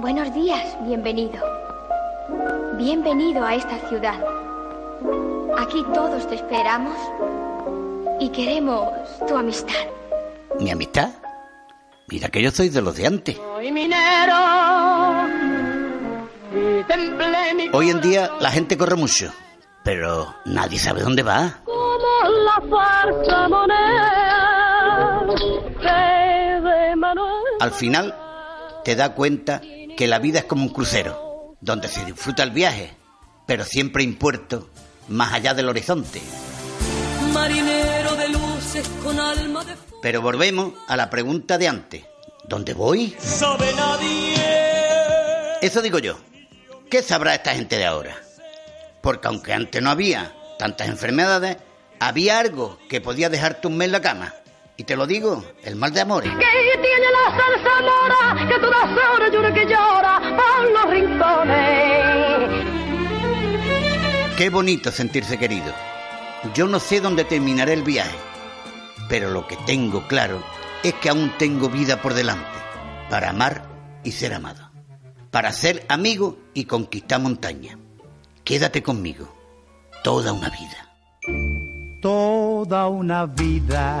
Buenos días, bienvenido. Bienvenido a esta ciudad. Aquí todos te esperamos y queremos tu amistad. ¿Mi amistad? Mira que yo soy de los de antes. Soy minero. Y temblé mi Hoy en día la gente corre mucho, pero nadie sabe dónde va. como la farsa moneda que de Manuel. Al final te das cuenta que la vida es como un crucero, donde se disfruta el viaje, pero siempre hay puerto más allá del horizonte. Marinero de luces con alma de. Pero volvemos a la pregunta de antes. ¿Dónde voy? Sabe nadie. Eso digo yo. ¿Qué sabrá esta gente de ahora? Porque aunque antes no había tantas enfermedades, había algo que podía dejarte un mes en la cama. Y te lo digo, el mal de amores. Que tiene la salsa mora, que todas horas llora que llora por los rincones. Qué bonito sentirse querido. Yo no sé dónde terminaré el viaje, pero lo que tengo claro es que aún tengo vida por delante para amar y ser amado, para ser amigo y conquistar montaña. Quédate conmigo toda una vida. toda una vida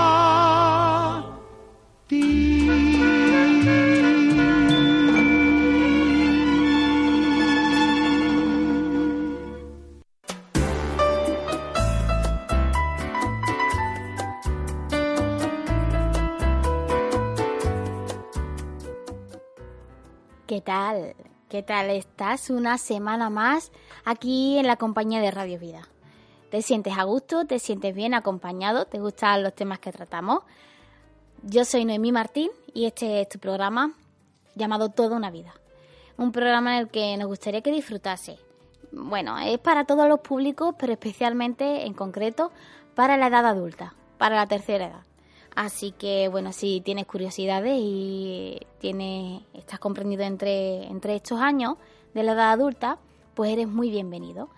¿Qué tal? ¿Qué tal estás una semana más aquí en la compañía de Radio Vida? ¿Te sientes a gusto? ¿Te sientes bien acompañado? ¿Te gustan los temas que tratamos? Yo soy Noemí Martín y este es tu programa llamado Toda una vida. Un programa en el que nos gustaría que disfrutase. Bueno, es para todos los públicos, pero especialmente en concreto para la edad adulta, para la tercera edad. Así que, bueno, si tienes curiosidades y tienes, estás comprendido entre, entre estos años de la edad adulta, pues eres muy bienvenido.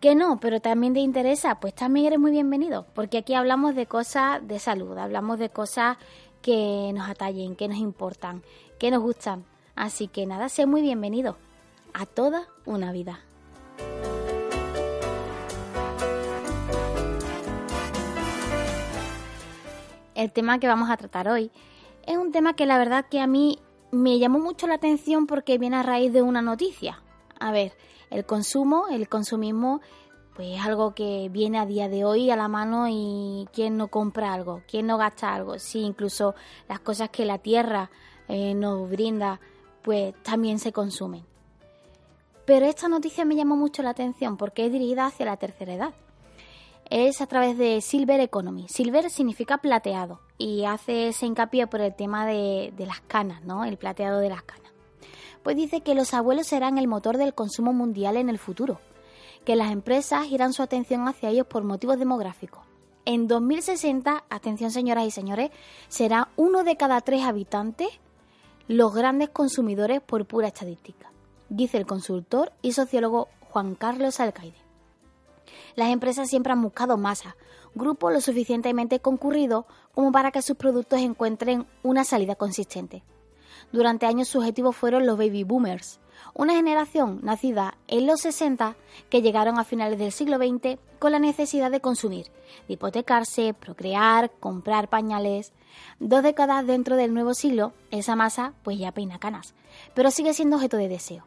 Que no, pero también te interesa, pues también eres muy bienvenido, porque aquí hablamos de cosas de salud, hablamos de cosas que nos atallen, que nos importan, que nos gustan. Así que nada, sé muy bienvenido a toda una vida. El tema que vamos a tratar hoy es un tema que la verdad que a mí me llamó mucho la atención porque viene a raíz de una noticia. A ver, el consumo, el consumismo, pues es algo que viene a día de hoy a la mano y quién no compra algo, quién no gasta algo. Sí, incluso las cosas que la tierra eh, nos brinda, pues también se consumen. Pero esta noticia me llamó mucho la atención porque es dirigida hacia la tercera edad es a través de Silver Economy. Silver significa plateado y hace ese hincapié por el tema de, de, las canas, ¿no? El plateado de las canas. Pues dice que los abuelos serán el motor del consumo mundial en el futuro, que las empresas girán su atención hacia ellos por motivos demográficos. En 2060, atención señoras y señores, será uno de cada tres habitantes los grandes consumidores por pura estadística, dice el consultor y sociólogo Juan Carlos Alcaide. Las empresas siempre han buscado masa, grupo lo suficientemente concurrido como para que sus productos encuentren una salida consistente. Durante años sus objetivos fueron los baby boomers, una generación nacida en los 60 que llegaron a finales del siglo XX con la necesidad de consumir, de hipotecarse, procrear, comprar pañales. Dos décadas dentro del nuevo siglo, esa masa pues ya peina canas, pero sigue siendo objeto de deseo.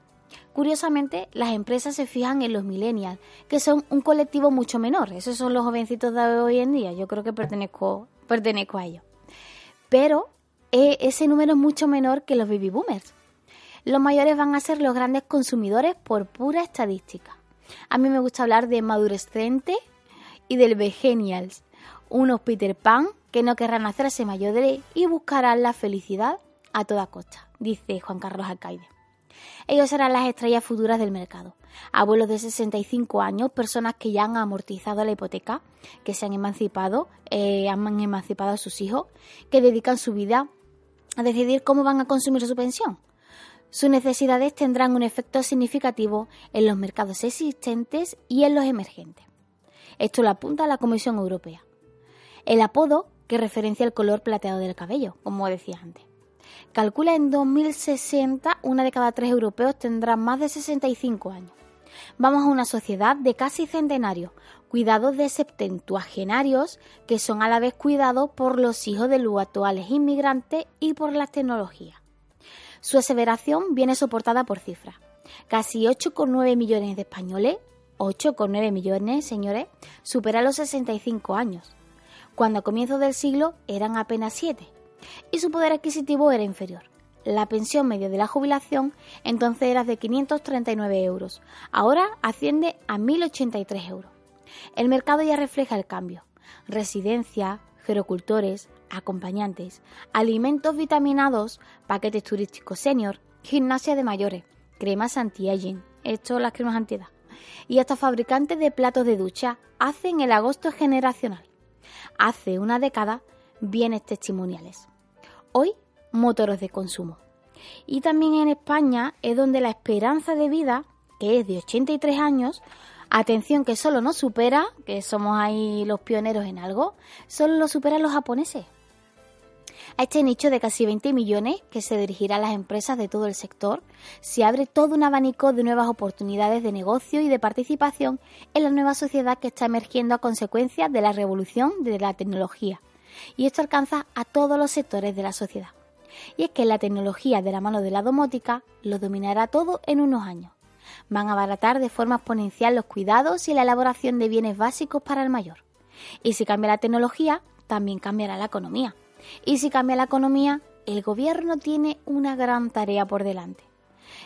Curiosamente, las empresas se fijan en los millennials, que son un colectivo mucho menor. Esos son los jovencitos de hoy en día. Yo creo que pertenezco, a ellos. Pero eh, ese número es mucho menor que los baby boomers. Los mayores van a ser los grandes consumidores por pura estadística. A mí me gusta hablar de madurescente y del vegenials, unos Peter Pan que no querrán hacerse mayores y buscarán la felicidad a toda costa, dice Juan Carlos Alcaide. Ellos serán las estrellas futuras del mercado. Abuelos de 65 años, personas que ya han amortizado la hipoteca, que se han emancipado, eh, han emancipado a sus hijos, que dedican su vida a decidir cómo van a consumir su pensión. Sus necesidades tendrán un efecto significativo en los mercados existentes y en los emergentes. Esto lo apunta la Comisión Europea. El apodo que referencia el color plateado del cabello, como decía antes. Calcula en 2060 una de cada tres europeos tendrá más de 65 años. Vamos a una sociedad de casi centenarios, cuidados de septentuagenarios que son a la vez cuidados por los hijos de los actuales inmigrantes y por las tecnologías. Su aseveración viene soportada por cifras. Casi 8,9 millones de españoles, 8,9 millones, señores, superan los 65 años, cuando a comienzos del siglo eran apenas 7, y su poder adquisitivo era inferior. La pensión media de la jubilación entonces era de 539 euros, ahora asciende a 1.083 euros. El mercado ya refleja el cambio. Residencia, gerocultores, acompañantes, alimentos vitaminados, paquetes turísticos senior, gimnasia de mayores, cremas anti-aging, esto las cremas anti-edad, y hasta fabricantes de platos de ducha hacen el agosto generacional. Hace una década, bienes testimoniales. Hoy, motores de consumo. Y también en España es donde la esperanza de vida, que es de 83 años, atención que solo nos supera, que somos ahí los pioneros en algo, solo lo superan los japoneses. A este nicho de casi 20 millones que se dirigirá a las empresas de todo el sector, se abre todo un abanico de nuevas oportunidades de negocio y de participación en la nueva sociedad que está emergiendo a consecuencia de la revolución de la tecnología. Y esto alcanza a todos los sectores de la sociedad. Y es que la tecnología de la mano de la domótica lo dominará todo en unos años. Van a abaratar de forma exponencial los cuidados y la elaboración de bienes básicos para el mayor. Y si cambia la tecnología, también cambiará la economía. Y si cambia la economía, el gobierno tiene una gran tarea por delante.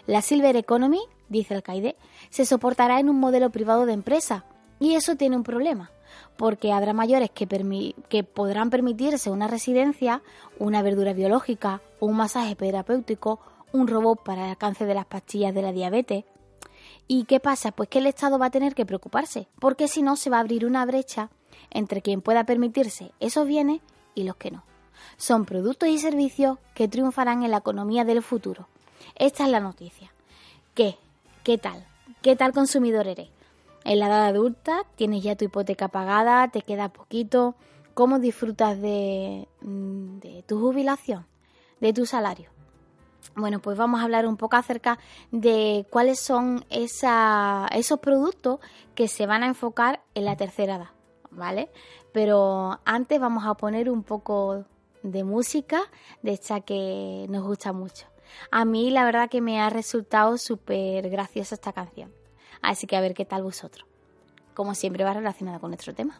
La Silver Economy, dice el CAIDE, se soportará en un modelo privado de empresa. Y eso tiene un problema, porque habrá mayores que, podrán permitirse una residencia, una verdura biológica, un masaje terapéutico, un robot para el alcance de las pastillas de la diabetes. ¿Y qué pasa? Pues que el Estado va a tener que preocuparse, porque si no se va a abrir una brecha entre quien pueda permitirse esos bienes y los que no. Son productos y servicios que triunfarán en la economía del futuro. Esta es la noticia. ¿Qué? ¿Qué tal? ¿Qué tal consumidor eres? En la edad adulta tienes ya tu hipoteca pagada, te queda poquito. ¿Cómo disfrutas de, mm, de tu jubilación, de tu salario? Bueno, pues vamos a hablar un poco acerca de cuáles son esos productos que se van a enfocar en la tercera edad, ¿vale? Pero antes vamos a poner un poco de música de esta que nos gusta mucho. A mí la verdad que me ha resultado súper graciosa esta canción. Así que a ver qué tal vosotros. Como siempre va relacionada con nuestro tema.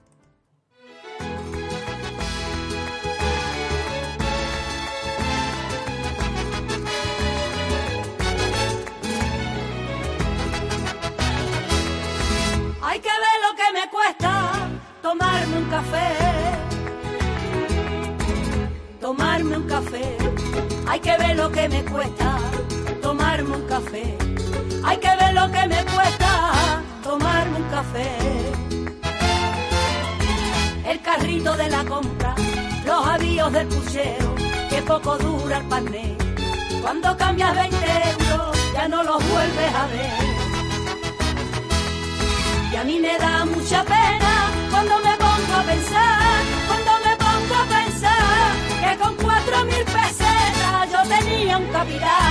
Hay que ver lo que me cuesta tomarme un café tomarme un café. Hay que ver lo que me cuesta tomarme un café. Hay que ver lo que me cuesta tomarme un café. El carrito de la compra, los avíos del puchero, que poco dura el pané. Cuando cambias 20 euros, ya no los vuelves a ver. Y a mí me da mucha pena cuando me pongo a pensar, cuando me pongo a pensar que con cuatro mil pesetas yo tenía un capital.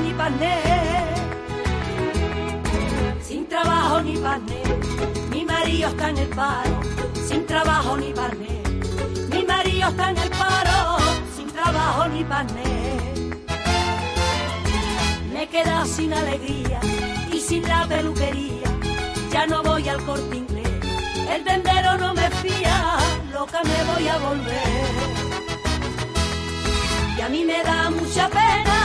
Ni pané. Sin trabajo ni pané. Mi marido está en el paro, sin trabajo ni pané. Mi marido está en el paro, sin trabajo ni pané. Me he quedado sin alegría y sin la peluquería. Ya no voy al corte inglés. El tendero no me fía, loca me voy a volver. Y a mí me da mucha pena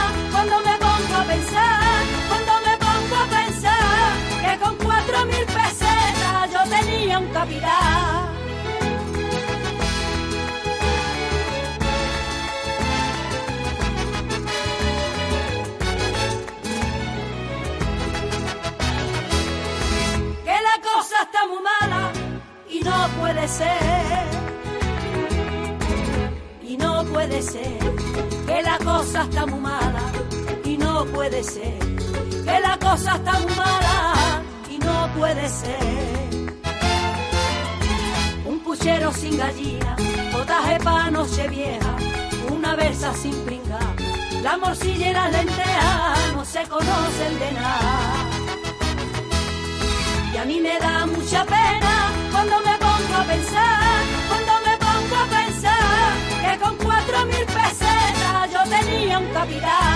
cosa está muy mala y no puede ser, que la cosa está muy mala y no puede ser. Un puchero sin gallina, potaje pa' noche vieja, una versa sin pringar, la morcilla y las lentejas no se conocen de nada. Y a mí me da mucha pena cuando me pongo a pensar, cuando me pongo a pensar que con cuatro mil tenía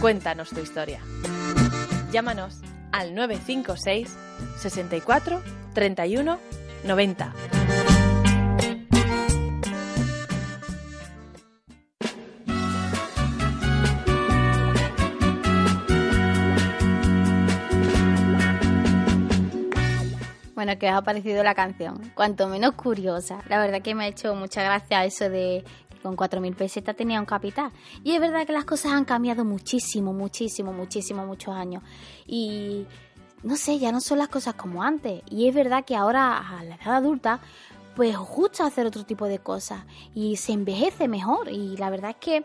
Cuéntanos tu historia. Llámanos al 956 64 31 90. Bueno, ¿qué os ha parecido la canción? Cuanto menos curiosa. La verdad que me ha hecho mucha gracia eso de con 4.000 pesetas tenía un capital. Y es verdad que las cosas han cambiado muchísimo, muchísimo, muchísimo, muchos años. Y no sé, ya no son las cosas como antes. Y es verdad que ahora, a la edad adulta, pues gusta hacer otro tipo de cosas. Y se envejece mejor. Y la verdad es que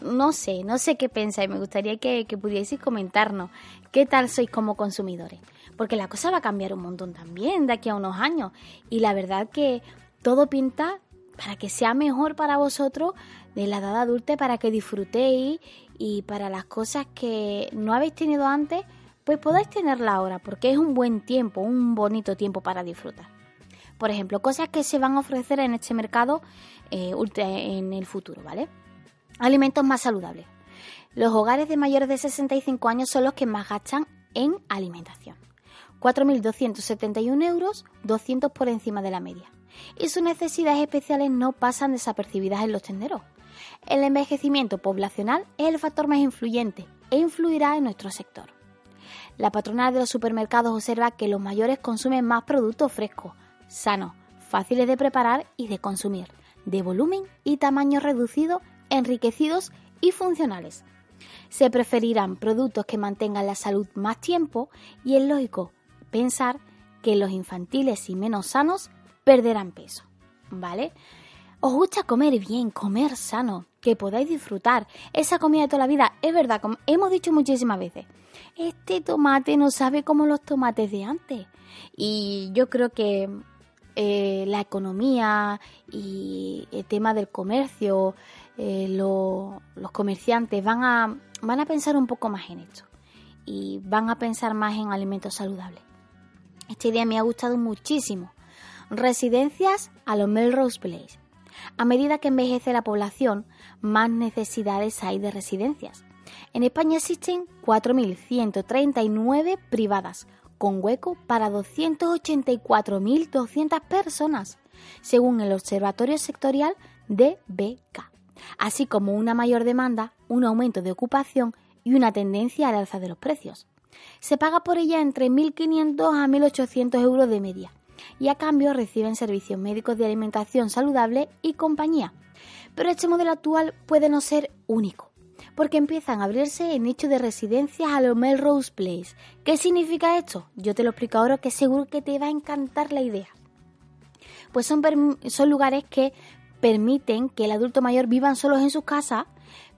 no sé, no sé qué pensáis. Me gustaría que, que pudieseis comentarnos qué tal sois como consumidores. Porque la cosa va a cambiar un montón también de aquí a unos años. Y la verdad que todo pinta para que sea mejor para vosotros de la edad adulta, para que disfrutéis y para las cosas que no habéis tenido antes, pues podáis tenerla ahora, porque es un buen tiempo, un bonito tiempo para disfrutar. Por ejemplo, cosas que se van a ofrecer en este mercado eh, en el futuro, ¿vale? Alimentos más saludables. Los hogares de mayores de 65 años son los que más gastan en alimentación. 4.271 euros, 200 por encima de la media. Y sus necesidades especiales no pasan desapercibidas en los tenderos. El envejecimiento poblacional es el factor más influyente e influirá en nuestro sector. La patronal de los supermercados observa que los mayores consumen más productos frescos, sanos, fáciles de preparar y de consumir, de volumen y tamaño reducido, enriquecidos y funcionales. Se preferirán productos que mantengan la salud más tiempo y es lógico pensar que los infantiles y menos sanos perderán peso, ¿vale? Os gusta comer bien, comer sano, que podáis disfrutar esa comida de toda la vida. Es verdad, como hemos dicho muchísimas veces, este tomate no sabe como los tomates de antes. Y yo creo que eh, la economía y el tema del comercio, eh, lo- los comerciantes van a, van a pensar un poco más en esto y van a pensar más en alimentos saludables. Esta idea me ha gustado muchísimo. Residencias a los Melrose Place. A medida que envejece la población, más necesidades hay de residencias. En España existen 4.139 privadas, con hueco para 284.200 personas, según el Observatorio Sectorial de BK, así como una mayor demanda, un aumento de ocupación y una tendencia al alza de los precios. Se paga por ella entre 1.500 a 1.800 euros de media y a cambio reciben servicios médicos de alimentación saludable y compañía. Pero este modelo actual puede no ser único, porque empiezan a abrirse en nichos de residencias a los Melrose Place. ¿Qué significa esto? Yo te lo explico ahora que seguro que te va a encantar la idea. Pues son, son lugares que permiten que el adulto mayor vivan solos en sus casas,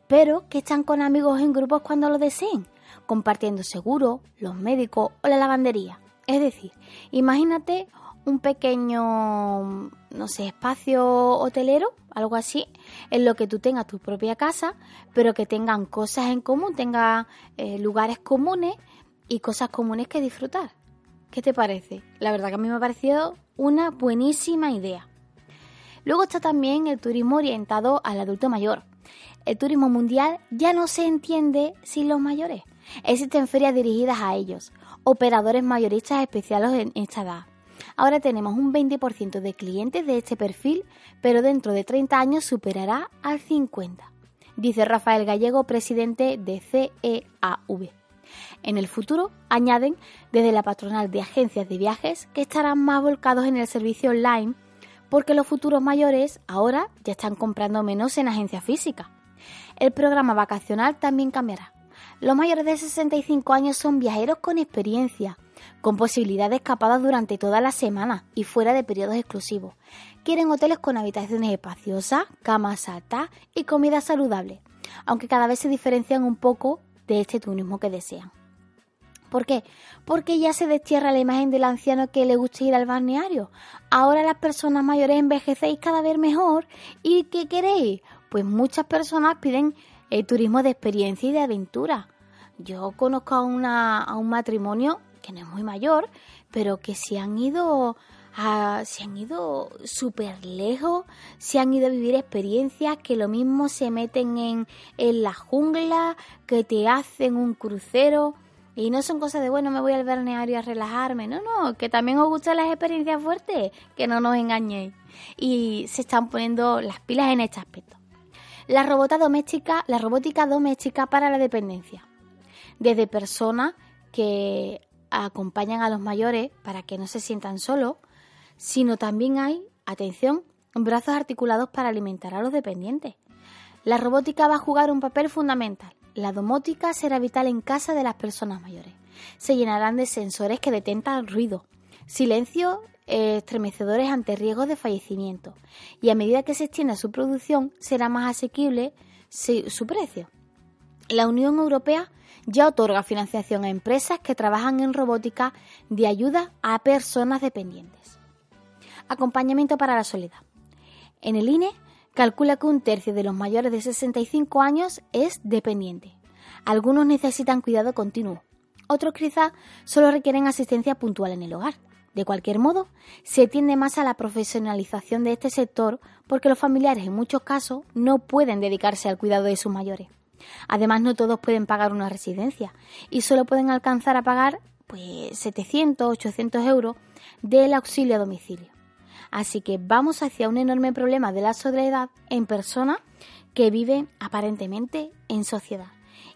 pero que están con amigos en grupos cuando lo deseen, compartiendo seguro, los médicos o la lavandería. Es decir, imagínate un pequeño, no sé, espacio hotelero, algo así, en lo que tú tengas tu propia casa, pero que tengan cosas en común, tenga eh, lugares comunes y cosas comunes que disfrutar. ¿Qué te parece? La verdad que a mí me ha parecido una buenísima idea. Luego está también el turismo orientado al adulto mayor. El turismo mundial ya no se entiende sin los mayores. Existen ferias dirigidas a ellos, operadores mayoristas especiales en esta edad. Ahora tenemos un 20% de clientes de este perfil, pero dentro de 30 años superará al 50%, dice Rafael Gallego, presidente de CEAV. En el futuro, añaden desde la patronal de agencias de viajes que estarán más volcados en el servicio online porque los futuros mayores ahora ya están comprando menos en agencias físicas. El programa vacacional también cambiará. Los mayores de 65 años son viajeros con experiencia, con posibilidad de escapadas durante toda la semana y fuera de periodos exclusivos. Quieren hoteles con habitaciones espaciosas, camas altas y comida saludable, aunque cada vez se diferencian un poco de este turismo que desean. ¿Por qué? Porque ya se destierra la imagen del anciano que le gusta ir al balneario. Ahora las personas mayores envejecéis cada vez mejor. ¿Y qué queréis? Pues muchas personas piden el turismo de experiencia y de aventura. Yo conozco a un matrimonio que no es muy mayor, pero que se han ido a, han ido súper lejos, se han ido a vivir experiencias que lo mismo se meten en, en la jungla, que te hacen un crucero. Y no son cosas de, bueno, me voy al balneario a relajarme. No, no, que también os gustan las experiencias fuertes, que no nos engañéis. Y se están poniendo las pilas en este aspecto. La robota doméstica, la robótica doméstica para la dependencia. Desde personas que acompañan a los mayores para que no se sientan solos, sino también hay, atención, brazos articulados para alimentar a los dependientes. La robótica va a jugar un papel fundamental. La domótica será vital en casa de las personas mayores. Se llenarán de sensores que detentan ruido, silencio eh, estremecedores ante riesgos de fallecimiento. Y a medida que se extienda su producción, será más asequible su precio. La Unión Europea ya otorga financiación a empresas que trabajan en robótica de ayuda a personas dependientes. Acompañamiento para la soledad. En el INE calcula que un tercio de los mayores de 65 años es dependiente. Algunos necesitan cuidado continuo, otros quizás solo requieren asistencia puntual en el hogar. De cualquier modo, se tiende más a la profesionalización de este sector porque los familiares en muchos casos no pueden dedicarse al cuidado de sus mayores. Además, no todos pueden pagar una residencia y solo pueden alcanzar a pagar pues 700, 800 euros del auxilio a domicilio. Así que vamos hacia un enorme problema de la soledad en personas que viven aparentemente en sociedad.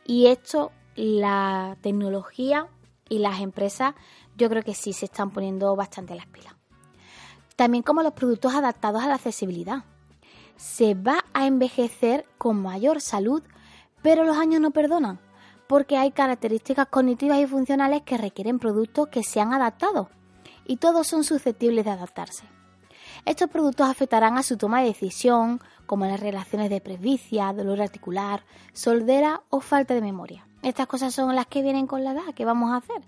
Y esto, la tecnología y las empresas, yo creo que sí se están poniendo bastante las pilas. También como los productos adaptados a la accesibilidad. Se va a envejecer con mayor salud, pero los años no perdonan, porque hay características cognitivas y funcionales que requieren productos que sean adaptados, y todos son susceptibles de adaptarse. Estos productos afectarán a su toma de decisión, como las relaciones de presbicia, dolor articular, soldera o falta de memoria. Estas cosas son las que vienen con la edad, ¿qué vamos a hacer?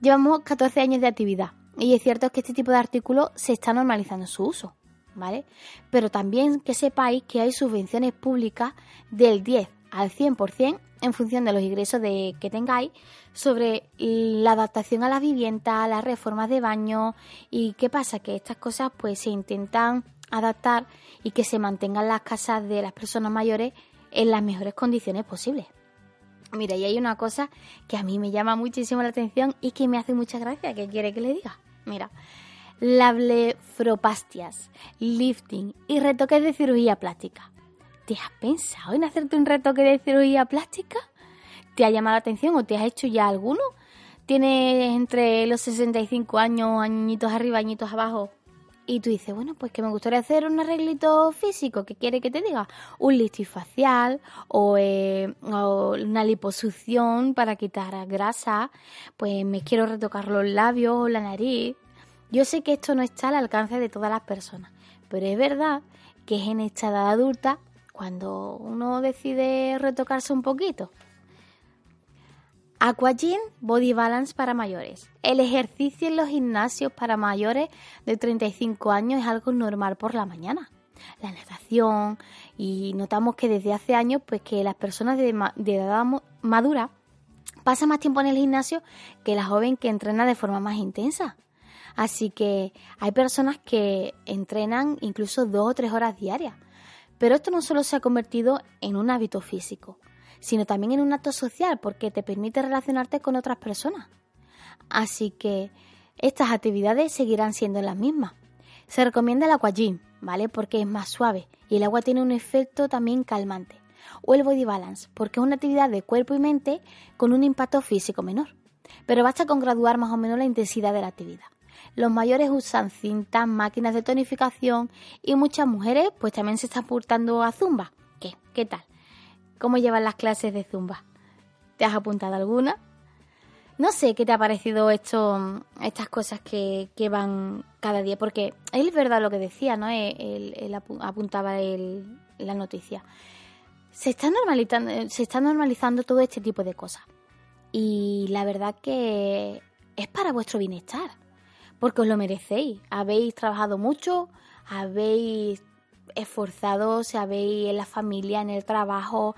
Llevamos 14 años de actividad y es cierto que este tipo de artículos se está normalizando su uso, ¿vale? Pero también que sepáis que hay subvenciones públicas del 10 al 100% en función de los ingresos de, que tengáis sobre la adaptación a la vivienda, las reformas de baño y qué pasa que estas cosas pues se intentan adaptar y que se mantengan las casas de las personas mayores en las mejores condiciones posibles. Mira, y hay una cosa que a mí me llama muchísimo la atención y que me hace mucha gracia, que quiere que le diga. Mira, la blefaropastias, lifting y retoques de cirugía plástica. ¿Te has pensado en hacerte un retoque de cirugía plástica? ¿Te ha llamado la atención o te has hecho ya alguno? ¿Tienes entre los 65 años, añitos arriba, añitos abajo? Y tú dices, bueno, pues que me gustaría hacer un arreglito físico, ¿qué quiere que te diga? Un lifting facial o, eh, o, una liposucción para quitar grasa, pues me quiero retocar los labios o la nariz. Yo sé que esto no está al alcance de todas las personas, pero es verdad que es en esta edad adulta cuando uno decide retocarse un poquito. Aquagym Body Balance para mayores. El ejercicio en los gimnasios para mayores de 35 años es algo normal por la mañana. La natación y notamos que desde hace años pues que las personas de, de edad madura pasan más tiempo en el gimnasio que la joven que entrena de forma más intensa. Así que hay personas que entrenan incluso dos o tres horas diarias. Pero esto no solo se ha convertido en un hábito físico, sino también en un acto social porque te permite relacionarte con otras personas. Así que estas actividades seguirán siendo las mismas. Se recomienda el aquagym, ¿vale? Porque es más suave y el agua tiene un efecto también calmante. O el body balance, porque es una actividad de cuerpo y mente con un impacto físico menor. Pero basta con graduar más o menos la intensidad de la actividad. Los mayores usan cintas, máquinas de tonificación y muchas mujeres pues también se están apuntando a zumba. ¿Qué? ¿Qué tal? ¿Cómo llevan las clases de zumba? ¿Te has apuntado alguna? No sé qué te ha parecido esto, estas cosas que, van cada día, porque es verdad lo que decía, ¿no? Él, apuntaba la noticia. Se está, normalizando, se está normalizando todo este tipo de cosas. Y la verdad que es para vuestro bienestar porque os lo merecéis. Habéis trabajado mucho, habéis esforzado, se habéis en la familia, en el trabajo,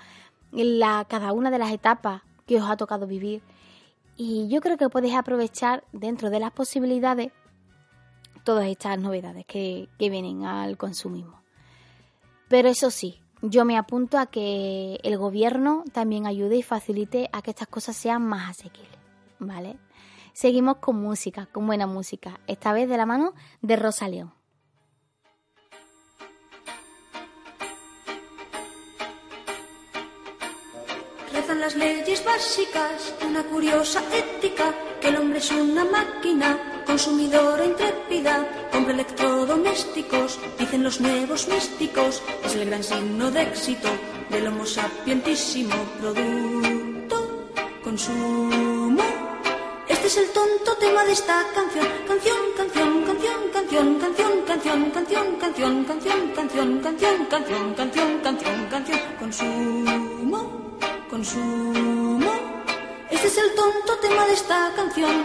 en la, cada una de las etapas que os ha tocado vivir. Y yo creo que podéis aprovechar dentro de las posibilidades todas estas novedades que, que vienen al consumismo. Pero eso sí, yo me apunto a que el gobierno también ayude y facilite a que estas cosas sean más asequibles, ¿vale? Seguimos con música, con buena música, esta vez de la mano de Rosa León. Rezan las leyes básicas, una curiosa ética, que el hombre es una máquina, consumidora intrépida, compra electrodomésticos, dicen los nuevos místicos, es el gran signo de éxito del homo sapientísimo producto, consumo. Este es el tonto tema de esta canción. Canción, canción, canción, canción, canción, canción, canción, canción, canción, canción, canción, canción, canción, canción, canción. Consumo, consumo. Este es el tonto tema de esta canción.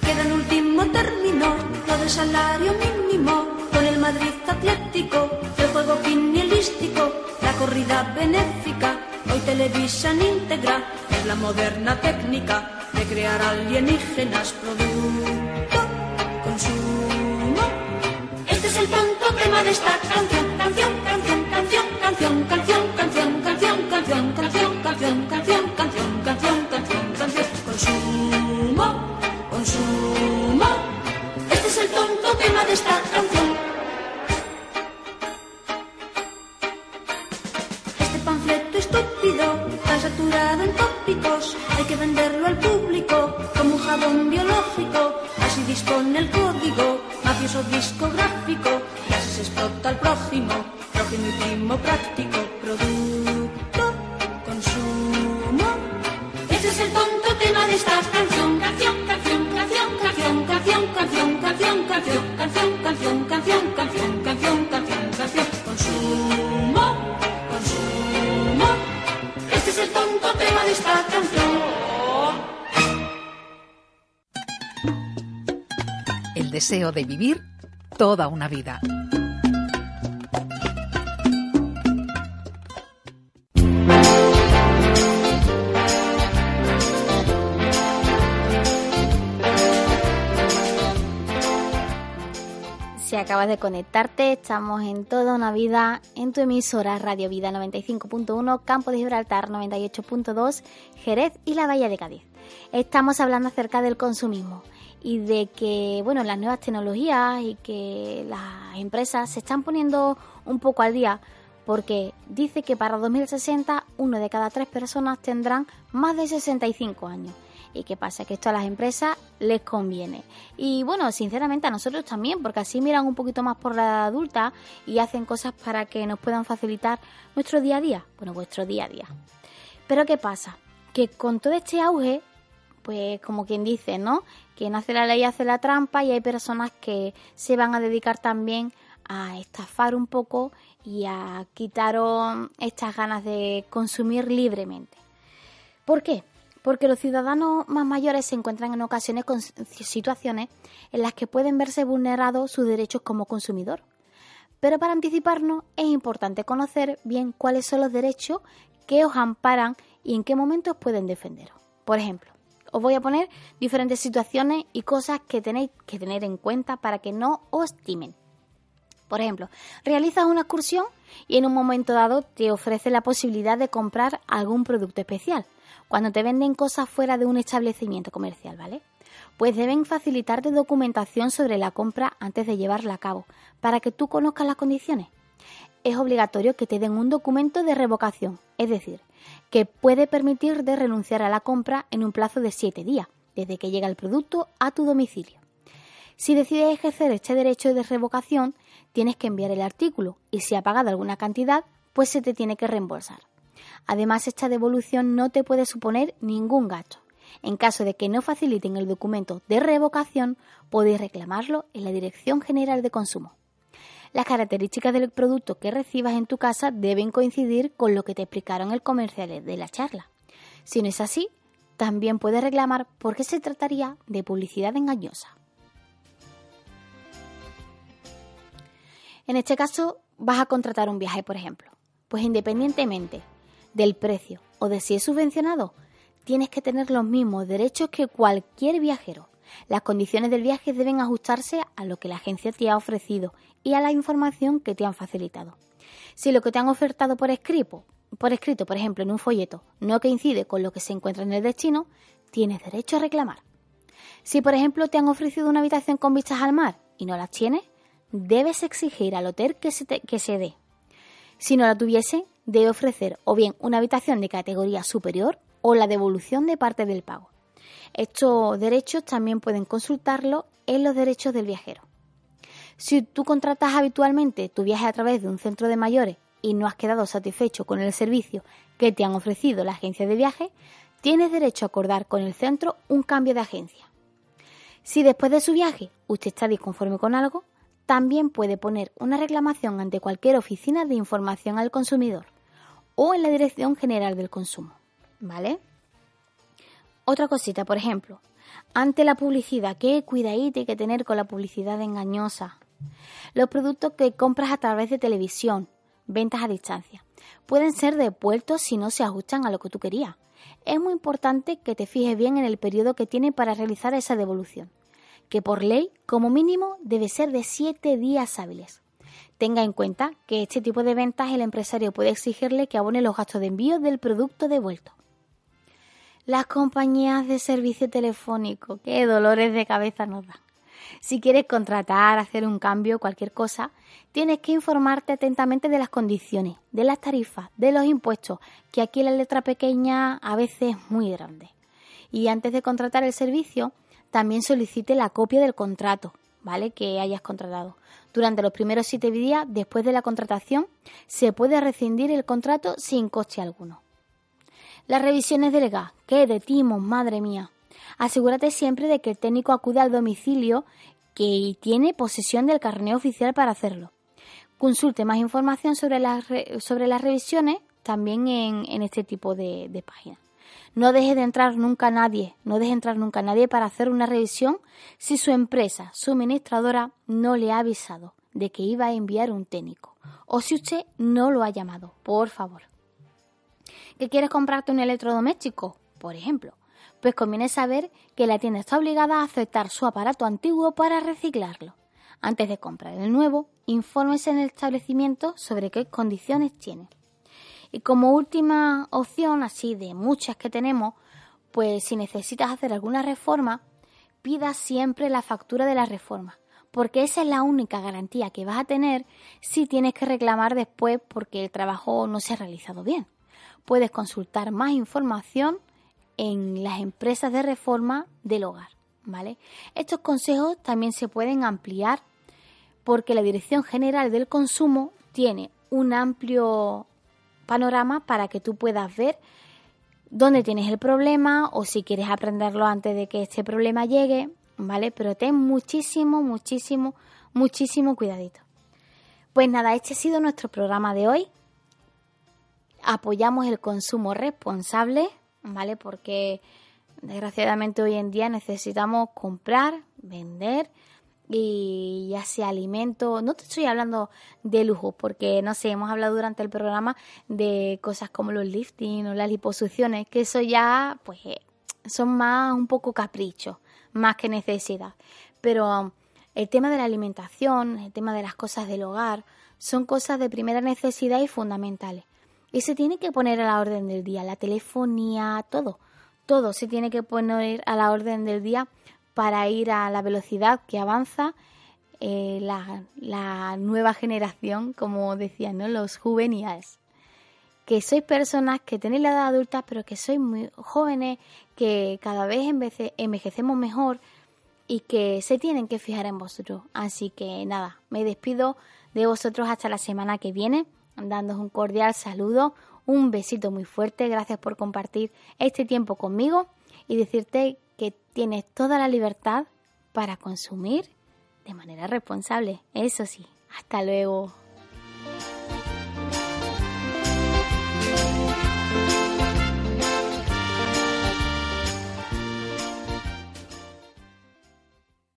Queda en último término lo del salario mínimo con el Madrid Atlético, el juego quinielístico, la corrida benéfica Hoy televisan íntegra es la moderna técnica de crear alienígenas producto, consumo. Este es el punto tema de esta canción, canción, esta canción, canción, canción, canción, canción, canción, canción, canción, canción, canción, canción, canción, canción, canción, canción, canción, consumo. esta canción. El deseo de vivir toda una vida. Acabas de conectarte, estamos en toda una vida en tu emisora Radio Vida 95.1, Campo de Gibraltar 98.2, Jerez y la Bahía de Cádiz. Estamos hablando acerca del consumismo y de que, bueno, las nuevas tecnologías y que las empresas se están poniendo un poco al día porque dice que para 2060 uno de cada tres personas tendrán más de 65 años ¿Y qué pasa? Que esto a las empresas les conviene. Y bueno, sinceramente a nosotros también, porque así miran un poquito más por la adulta y hacen cosas para que nos puedan facilitar nuestro día a día. Bueno, vuestro día a día. Pero ¿qué pasa? Que con todo este auge, pues como quien dice, ¿no? Quien hace la ley hace la trampa y hay personas que se van a dedicar también a estafar un poco y a quitaros estas ganas de consumir libremente. ¿Por qué? Porque los ciudadanos más mayores se encuentran en ocasiones con situaciones en las que pueden verse vulnerados sus derechos como consumidor. Pero para anticiparnos es importante conocer bien cuáles son los derechos que os amparan y en qué momentos pueden defenderos. Por ejemplo, os voy a poner diferentes situaciones y cosas que tenéis que tener en cuenta para que no os timen. Por ejemplo, realizas una excursión y en un momento dado te ofrece la posibilidad de comprar algún producto especial, cuando te venden cosas fuera de un establecimiento comercial, ¿vale? Pues deben facilitarte documentación sobre la compra antes de llevarla a cabo, para que tú conozcas las condiciones. Es obligatorio que te den un documento de revocación, es decir, que puede permitir de renunciar a la compra en un plazo de 7 días, desde que llega el producto a tu domicilio. Si decides ejercer este derecho de revocación, tienes que enviar el artículo y si ha pagado alguna cantidad, pues se te tiene que reembolsar. Además, esta devolución no te puede suponer ningún gasto. En caso de que no faciliten el documento de revocación, podéis reclamarlo en la Dirección General de Consumo. Las características del producto que recibas en tu casa deben coincidir con lo que te explicaron el comercial de la charla. Si no es así, también puedes reclamar porque se trataría de publicidad engañosa. En este caso, vas a contratar un viaje, por ejemplo. Pues independientemente del precio o de si es subvencionado, tienes que tener los mismos derechos que cualquier viajero. Las condiciones del viaje deben ajustarse a lo que la agencia te ha ofrecido y a la información que te han facilitado. Si lo que te han ofertado por escrito, por escrito, por ejemplo, en un folleto, no coincide con lo que se encuentra en el destino, tienes derecho a reclamar. Si, por ejemplo, te han ofrecido una habitación con vistas al mar y no la tienes, debes exigir al hotel que se, que se dé. Si no la tuviese, debe ofrecer o bien una habitación de categoría superior o la devolución de parte del pago. Estos derechos también pueden consultarlo en los derechos del viajero. Si tú contratas habitualmente tu viaje a través de un centro de mayores y no has quedado satisfecho con el servicio que te han ofrecido la agencia de viaje, tienes derecho a acordar con el centro un cambio de agencia. Si después de su viaje usted está disconforme con algo, también puede poner una reclamación ante cualquier oficina de información al consumidor o en la Dirección General del Consumo. ¿Vale? Otra cosita, por ejemplo, ante la publicidad, qué cuidadito hay que tener con la publicidad engañosa. Los productos que compras a través de televisión, ventas a distancia, pueden ser devueltos si no se ajustan a lo que tú querías. Es muy importante que te fijes bien en el periodo que tiene para realizar esa devolución, que por ley, como mínimo, debe ser de 7 días hábiles. Tenga en cuenta que este tipo de ventas el empresario puede exigirle que abone los gastos de envío del producto devuelto. Las compañías de servicio telefónico, qué dolores de cabeza nos dan. Si quieres contratar, hacer un cambio, cualquier cosa, tienes que informarte atentamente de las condiciones, de las tarifas, de los impuestos, que aquí la letra pequeña a veces es muy grande. Y antes de contratar el servicio, también solicite la copia del contrato, ¿vale? Que hayas contratado. Durante los primeros siete días después de la contratación, se puede rescindir el contrato sin coste alguno. Las revisiones del gas. ¡Qué de timo, madre mía! Asegúrate siempre de que el técnico acude al domicilio que tiene posesión del carnet oficial para hacerlo. Consulte más información sobre las, sobre las revisiones también en, este tipo de, de páginas. No deje de entrar nunca nadie, no deje entrar nunca nadie para hacer una revisión si su empresa suministradora no le ha avisado de que iba a enviar un técnico o si usted no lo ha llamado, por favor que quieres comprarte un electrodoméstico, por ejemplo, pues conviene saber que la tienda está obligada a aceptar su aparato antiguo para reciclarlo. Antes de comprar el nuevo, infórmese en el establecimiento sobre qué condiciones tiene. Y como última opción, así de muchas que tenemos, pues si necesitas hacer alguna reforma, pida siempre la factura de la reforma, porque esa es la única garantía que vas a tener si tienes que reclamar después porque el trabajo no se ha realizado bien puedes consultar más información en las empresas de reforma del hogar. ¿vale? Estos consejos también se pueden ampliar porque la Dirección General del Consumo tiene un amplio panorama para que tú puedas ver dónde tienes el problema o si quieres aprenderlo antes de que este problema llegue, ¿vale? Pero ten muchísimo, muchísimo, muchísimo cuidadito. Pues nada, este ha sido nuestro programa de hoy. Apoyamos el consumo responsable, ¿vale? Porque desgraciadamente hoy en día necesitamos comprar, vender y ya sea alimento, no te estoy hablando de lujo, porque no sé, hemos hablado durante el programa de cosas como los lifting o las liposucciones, que eso ya pues son más un poco caprichos, más que necesidad. Pero el tema de la alimentación, el tema de las cosas del hogar, son cosas de primera necesidad y fundamentales. Y se tiene que poner a la orden del día, la telefonía, todo, todo se tiene que poner a la orden del día para ir a la velocidad que avanza eh, la, nueva generación, como decían ¿no? los juveniles. Que sois personas que tenéis la edad adulta, pero que sois muy jóvenes, que cada vez envejecemos mejor y que se tienen que fijar en vosotros. Así que nada, me despido de vosotros hasta la semana que viene, dándos un cordial saludo, un besito muy fuerte, gracias por compartir este tiempo conmigo y decirte que tienes toda la libertad para consumir de manera responsable. Eso sí, hasta luego.